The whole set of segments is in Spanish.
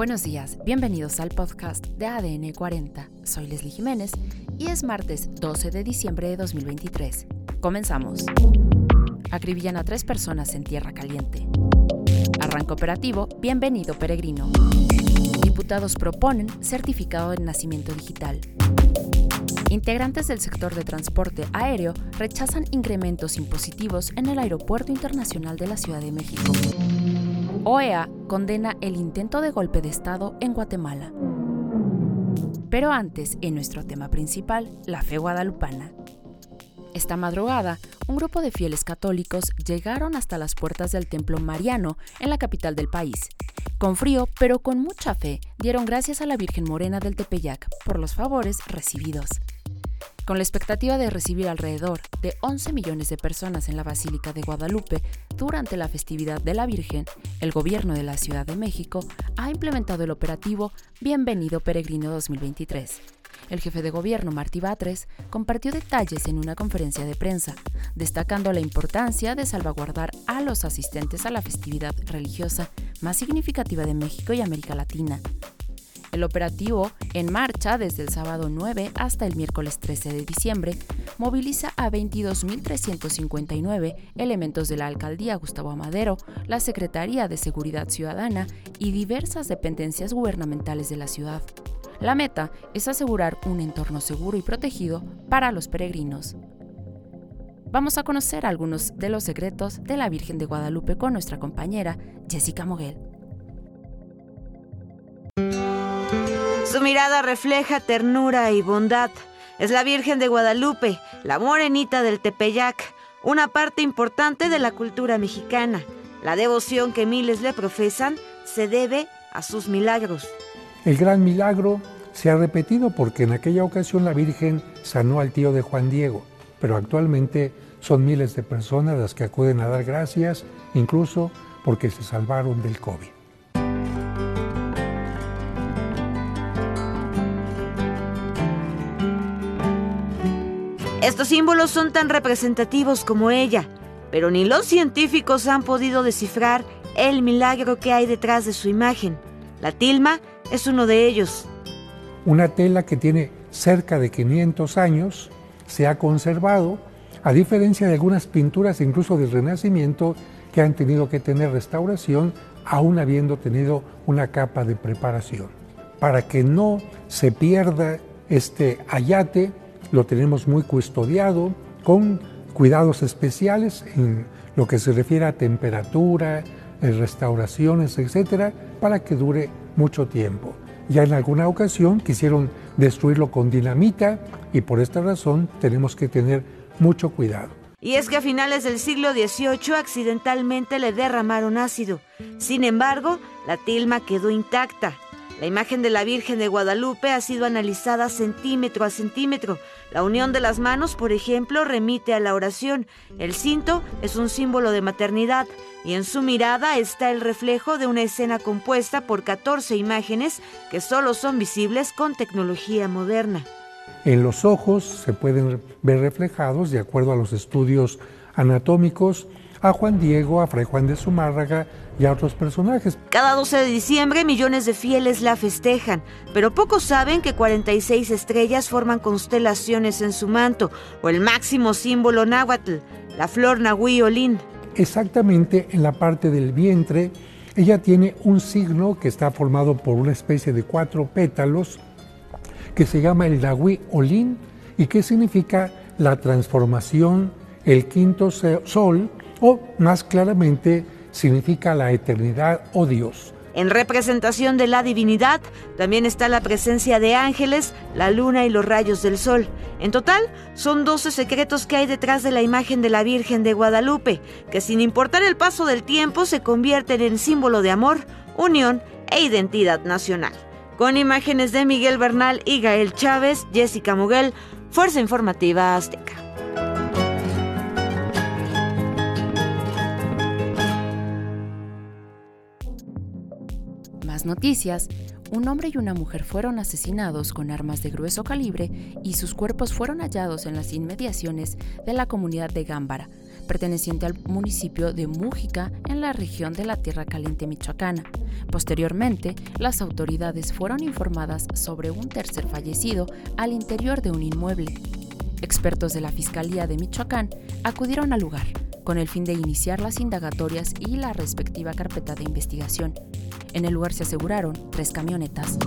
Buenos días, bienvenidos al podcast de ADN 40. Soy Leslie Jiménez y es martes 12 de diciembre de 2023. Comenzamos. Acribillan a tres personas en Tierra Caliente. Arranco operativo, bienvenido peregrino. Diputados proponen certificado de nacimiento digital. Integrantes del sector de transporte aéreo rechazan incrementos impositivos en el Aeropuerto Internacional de la Ciudad de México. OEA condena el intento de golpe de Estado en Guatemala. Pero antes, en nuestro tema principal, la fe guadalupana. Esta madrugada, un grupo de fieles católicos llegaron hasta las puertas del Templo Mariano en la capital del país. Con frío, pero con mucha fe, dieron gracias a la Virgen Morena del Tepeyac por los favores recibidos con la expectativa de recibir alrededor de 11 millones de personas en la Basílica de Guadalupe durante la festividad de la Virgen, el gobierno de la Ciudad de México ha implementado el operativo Bienvenido Peregrino 2023. El jefe de gobierno, Martí Batres, compartió detalles en una conferencia de prensa, destacando la importancia de salvaguardar a los asistentes a la festividad religiosa más significativa de México y América Latina, el operativo, en marcha desde el sábado 9 hasta el miércoles 13 de diciembre, moviliza a 22.359 elementos de la Alcaldía Gustavo Amadero, la Secretaría de Seguridad Ciudadana y diversas dependencias gubernamentales de la ciudad. La meta es asegurar un entorno seguro y protegido para los peregrinos. Vamos a conocer algunos de los secretos de la Virgen de Guadalupe con nuestra compañera Jessica Moguel. Su mirada refleja ternura y bondad. Es la Virgen de Guadalupe, la morenita del Tepeyac, una parte importante de la cultura mexicana. La devoción que miles le profesan se debe a sus milagros. El gran milagro se ha repetido porque en aquella ocasión la Virgen sanó al tío de Juan Diego, pero actualmente son miles de personas las que acuden a dar gracias, incluso porque se salvaron del COVID. Estos símbolos son tan representativos como ella, pero ni los científicos han podido descifrar el milagro que hay detrás de su imagen. La tilma es uno de ellos. Una tela que tiene cerca de 500 años se ha conservado, a diferencia de algunas pinturas incluso del Renacimiento que han tenido que tener restauración aún habiendo tenido una capa de preparación. Para que no se pierda este ayate, lo tenemos muy custodiado con cuidados especiales en lo que se refiere a temperatura, restauraciones, etcétera, para que dure mucho tiempo. Ya en alguna ocasión quisieron destruirlo con dinamita y por esta razón tenemos que tener mucho cuidado. Y es que a finales del siglo XVIII accidentalmente le derramaron ácido. Sin embargo, la tilma quedó intacta. La imagen de la Virgen de Guadalupe ha sido analizada centímetro a centímetro. La unión de las manos, por ejemplo, remite a la oración. El cinto es un símbolo de maternidad y en su mirada está el reflejo de una escena compuesta por 14 imágenes que solo son visibles con tecnología moderna. En los ojos se pueden ver reflejados, de acuerdo a los estudios anatómicos, a Juan Diego, a Fray Juan de Zumárraga y a otros personajes. Cada 12 de diciembre millones de fieles la festejan, pero pocos saben que 46 estrellas forman constelaciones en su manto, o el máximo símbolo náhuatl, la flor nahui olín. Exactamente en la parte del vientre, ella tiene un signo que está formado por una especie de cuatro pétalos que se llama el nahui olín y que significa la transformación, el quinto sol o más claramente significa la eternidad o Dios. En representación de la divinidad también está la presencia de ángeles, la luna y los rayos del sol. En total, son 12 secretos que hay detrás de la imagen de la Virgen de Guadalupe, que sin importar el paso del tiempo se convierten en símbolo de amor, unión e identidad nacional. Con imágenes de Miguel Bernal y Gael Chávez, Jessica Muguel, Fuerza Informativa Azteca. Noticias, un hombre y una mujer fueron asesinados con armas de grueso calibre y sus cuerpos fueron hallados en las inmediaciones de la comunidad de Gámbara, perteneciente al municipio de Mújica en la región de la Tierra Caliente Michoacana. Posteriormente, las autoridades fueron informadas sobre un tercer fallecido al interior de un inmueble. Expertos de la Fiscalía de Michoacán acudieron al lugar con el fin de iniciar las indagatorias y la respectiva carpeta de investigación. En el lugar se aseguraron tres camionetas.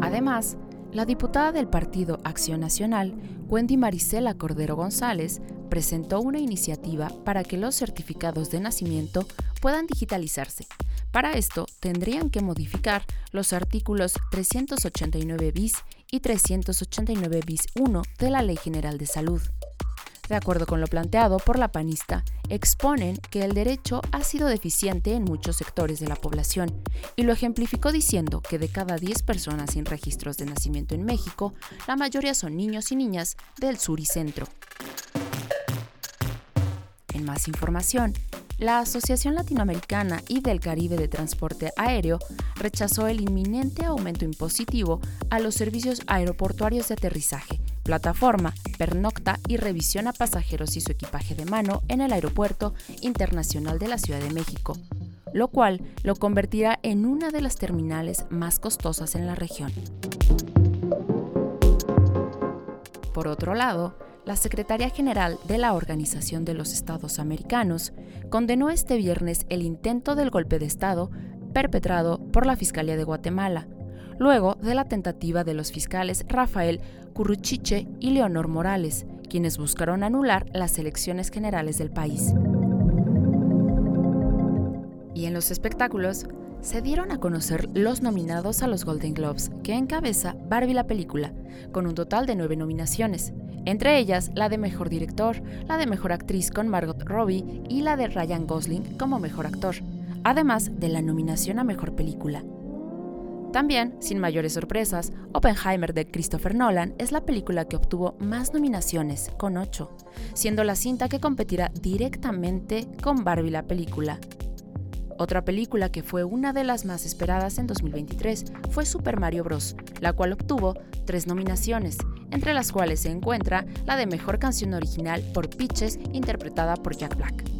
Además, la diputada del Partido Acción Nacional, Wendy Marisela Cordero González, presentó una iniciativa para que los certificados de nacimiento puedan digitalizarse. Para esto tendrían que modificar los artículos 389 bis y 389 bis 1 de la Ley General de Salud de acuerdo con lo planteado por la panista, exponen que el derecho ha sido deficiente en muchos sectores de la población y lo ejemplificó diciendo que de cada 10 personas sin registros de nacimiento en México, la mayoría son niños y niñas del sur y centro. En más información, la Asociación Latinoamericana y del Caribe de Transporte Aéreo rechazó el inminente aumento impositivo a los servicios aeroportuarios de aterrizaje plataforma, pernocta y revisión a pasajeros y su equipaje de mano en el Aeropuerto Internacional de la Ciudad de México, lo cual lo convertirá en una de las terminales más costosas en la región. Por otro lado, la Secretaría General de la Organización de los Estados Americanos condenó este viernes el intento del golpe de Estado perpetrado por la Fiscalía de Guatemala, luego de la tentativa de los fiscales Rafael Curruchiche y Leonor Morales, quienes buscaron anular las elecciones generales del país. Y en los espectáculos, se dieron a conocer los nominados a los Golden Globes, que encabeza Barbie la película, con un total de nueve nominaciones, entre ellas la de Mejor Director, la de Mejor Actriz con Margot Robbie y la de Ryan Gosling como Mejor Actor, además de la nominación a Mejor Película. También, sin mayores sorpresas, Oppenheimer de Christopher Nolan es la película que obtuvo más nominaciones, con 8, siendo la cinta que competirá directamente con Barbie la película. Otra película que fue una de las más esperadas en 2023 fue Super Mario Bros., la cual obtuvo tres nominaciones, entre las cuales se encuentra la de Mejor Canción Original por Pitches, interpretada por Jack Black.